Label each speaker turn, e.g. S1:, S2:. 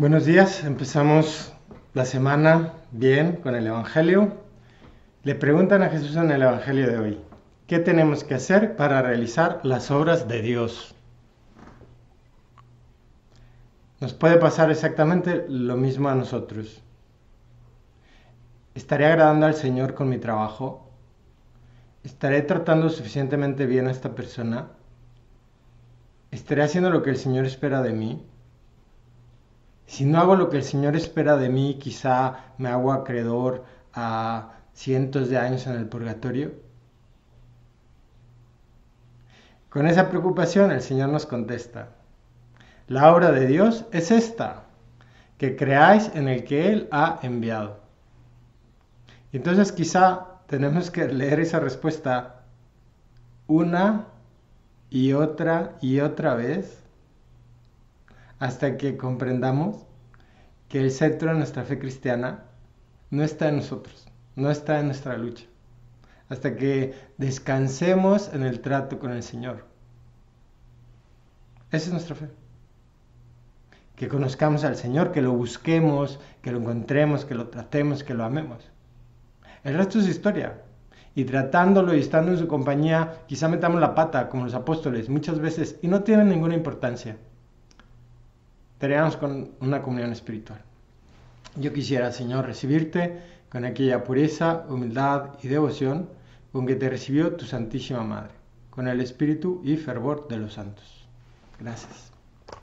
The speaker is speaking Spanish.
S1: Buenos días, empezamos la semana bien con el Evangelio. Le preguntan a Jesús en el Evangelio de hoy, ¿qué tenemos que hacer para realizar las obras de Dios? Nos puede pasar exactamente lo mismo a nosotros. ¿Estaré agradando al Señor con mi trabajo? ¿Estaré tratando suficientemente bien a esta persona? ¿Estaré haciendo lo que el Señor espera de mí? Si no hago lo que el Señor espera de mí, quizá me hago acreedor a cientos de años en el purgatorio. Con esa preocupación el Señor nos contesta, la obra de Dios es esta, que creáis en el que Él ha enviado. Entonces quizá tenemos que leer esa respuesta una y otra y otra vez hasta que comprendamos que el centro de nuestra fe cristiana no está en nosotros, no está en nuestra lucha, hasta que descansemos en el trato con el Señor. Esa es nuestra fe. Que conozcamos al Señor, que lo busquemos, que lo encontremos, que lo tratemos, que lo amemos. El resto es historia. Y tratándolo y estando en su compañía, quizá metamos la pata como los apóstoles muchas veces y no tiene ninguna importancia estaríamos con una comunión espiritual. Yo quisiera, Señor, recibirte con aquella pureza, humildad y devoción con que te recibió tu Santísima Madre, con el espíritu y fervor de los santos. Gracias.